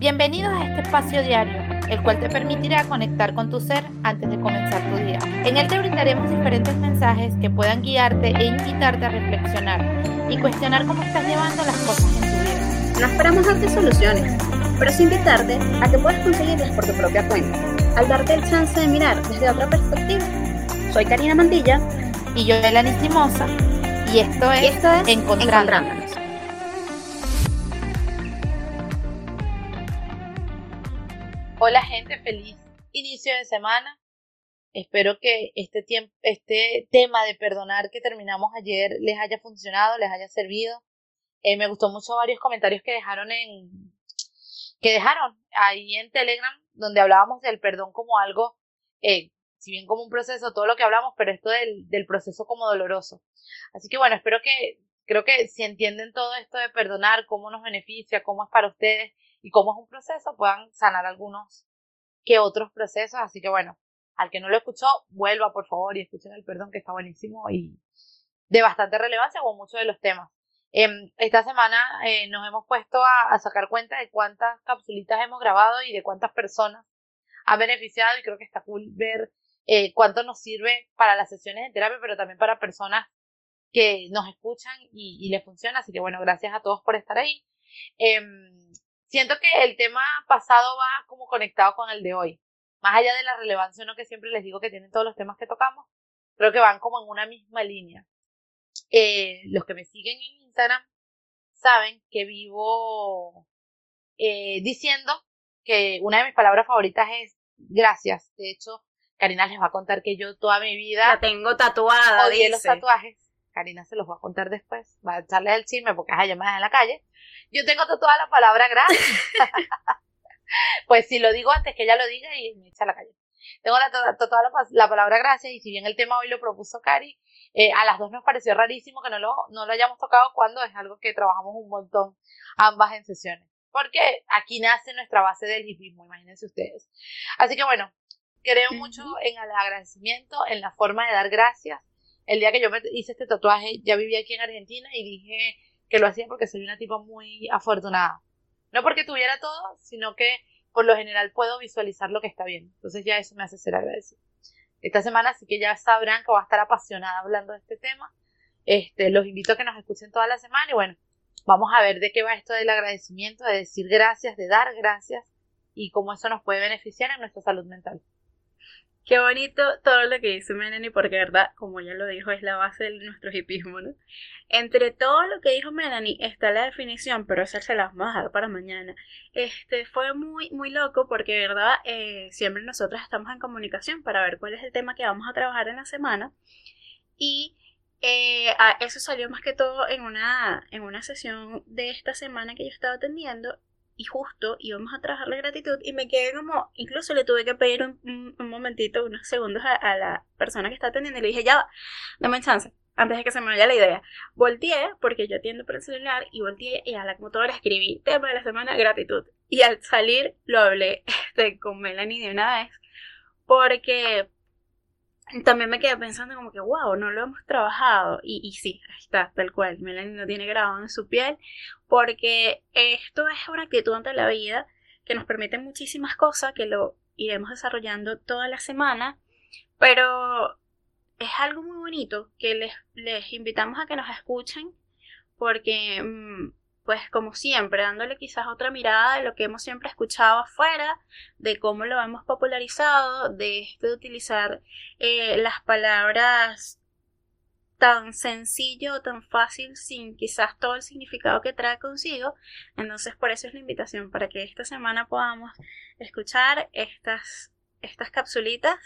Bienvenidos a este espacio diario, el cual te permitirá conectar con tu ser antes de comenzar tu día. En él te brindaremos diferentes mensajes que puedan guiarte e invitarte a reflexionar y cuestionar cómo estás llevando las cosas en tu vida. No esperamos darte soluciones, pero sí invitarte a que puedas conseguirlas por tu propia cuenta, al darte el chance de mirar desde otra perspectiva. Soy Karina Mantilla y yo, Elani Simosa, y esto es, esto es Encontrándonos. Hola gente, feliz inicio de semana. Espero que este, tiempo, este tema de perdonar que terminamos ayer les haya funcionado, les haya servido. Eh, me gustó mucho varios comentarios que dejaron en que dejaron ahí en Telegram, donde hablábamos del perdón como algo, eh, si bien como un proceso, todo lo que hablamos, pero esto del, del proceso como doloroso. Así que bueno, espero que, creo que si entienden todo esto de perdonar, cómo nos beneficia, cómo es para ustedes y cómo es un proceso, puedan sanar algunos que otros procesos. Así que bueno, al que no lo escuchó, vuelva por favor y escuchen el perdón que está buenísimo y de bastante relevancia con muchos de los temas. Em, esta semana eh, nos hemos puesto a, sacar cuenta de cuántas capsulitas hemos grabado y de cuántas personas ha beneficiado y creo que está cool ver eh, cuánto nos sirve para las sesiones de terapia, pero también para personas que nos escuchan y, les funciona. Así que bueno, gracias a todos por estar ahí. Siento que el tema pasado va como conectado con el de hoy. Más allá de la relevancia, no que siempre les digo que tienen todos los temas que tocamos, creo que van como en una misma línea. Eh, los que me siguen en Instagram saben que vivo eh, diciendo que una de mis palabras favoritas es gracias. De hecho, Karina les va a contar que yo toda mi vida. La tengo tatuada. Odié los tatuajes. Karina se los va a contar después. Va a echarle el chisme porque es llamadas en la calle. Yo tengo tatuada la palabra gracias. pues si lo digo antes que ella lo diga y me echa a la calle. Tengo la, la, la palabra gracias y si bien el tema hoy lo propuso Cari, eh, a las dos nos pareció rarísimo que no lo, no lo hayamos tocado cuando es algo que trabajamos un montón ambas en sesiones. Porque aquí nace nuestra base del hipismo, imagínense ustedes. Así que bueno, creo mucho en el agradecimiento, en la forma de dar gracias. El día que yo me hice este tatuaje, ya vivía aquí en Argentina y dije que lo hacía porque soy una tipa muy afortunada. No porque tuviera todo, sino que por lo general puedo visualizar lo que está bien. Entonces ya eso me hace ser agradecido. Esta semana sí que ya sabrán que voy a estar apasionada hablando de este tema. Este, los invito a que nos escuchen toda la semana y bueno, vamos a ver de qué va esto del agradecimiento, de decir gracias, de dar gracias y cómo eso nos puede beneficiar en nuestra salud mental. Qué bonito todo lo que dice Melanie, porque verdad, como ya lo dijo, es la base de nuestro hipismo, ¿no? Entre todo lo que dijo Melanie está la definición, pero esa se la vamos a dejar para mañana. Este fue muy, muy loco porque, verdad, eh, siempre nosotros estamos en comunicación para ver cuál es el tema que vamos a trabajar en la semana. Y eh, eso salió más que todo en una, en una sesión de esta semana que yo estaba atendiendo y justo íbamos a trabajar la gratitud y me quedé como, incluso le tuve que pedir un, momentito, unos segundos a, la persona que está atendiendo y le dije, ya, dame chance, antes de que se me vaya la idea. Volteé, porque yo atiendo por el celular, y volteé y a la computadora escribí, tema de la semana, gratitud. Y al salir lo hablé este, con Melanie de una vez, porque también me quedé pensando como que, wow, no lo hemos trabajado. Y, y sí, ahí está, tal cual. Melanie no tiene grabado en su piel. Porque esto es una actitud ante la vida que nos permite muchísimas cosas que lo iremos desarrollando toda la semana. Pero es algo muy bonito que les, les invitamos a que nos escuchen. Porque mm, pues como siempre, dándole quizás otra mirada de lo que hemos siempre escuchado afuera, de cómo lo hemos popularizado, de esto de utilizar eh, las palabras tan sencillo tan fácil sin quizás todo el significado que trae consigo. Entonces por eso es la invitación, para que esta semana podamos escuchar estas, estas capsulitas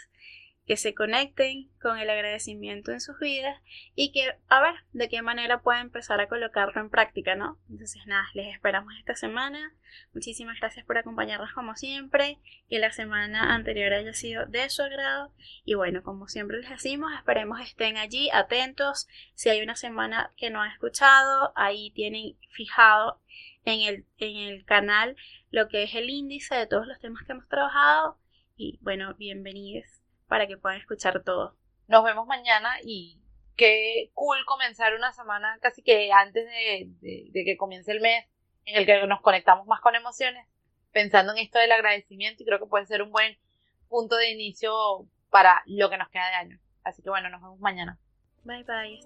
que se conecten con el agradecimiento en sus vidas y que a ver de qué manera pueden empezar a colocarlo en práctica, ¿no? Entonces nada, les esperamos esta semana. Muchísimas gracias por acompañarnos como siempre, que la semana anterior haya sido de su agrado y bueno, como siempre les decimos, esperemos estén allí atentos. Si hay una semana que no han escuchado, ahí tienen fijado en el, en el canal lo que es el índice de todos los temas que hemos trabajado y bueno, bienvenidos para que puedan escuchar todo. Nos vemos mañana y qué cool comenzar una semana casi que antes de, que comience el mes en el que nos conectamos más con emociones, pensando en esto del agradecimiento y creo que puede ser un buen punto de inicio para lo que nos queda de año. Así que bueno, nos vemos mañana. Bye bye.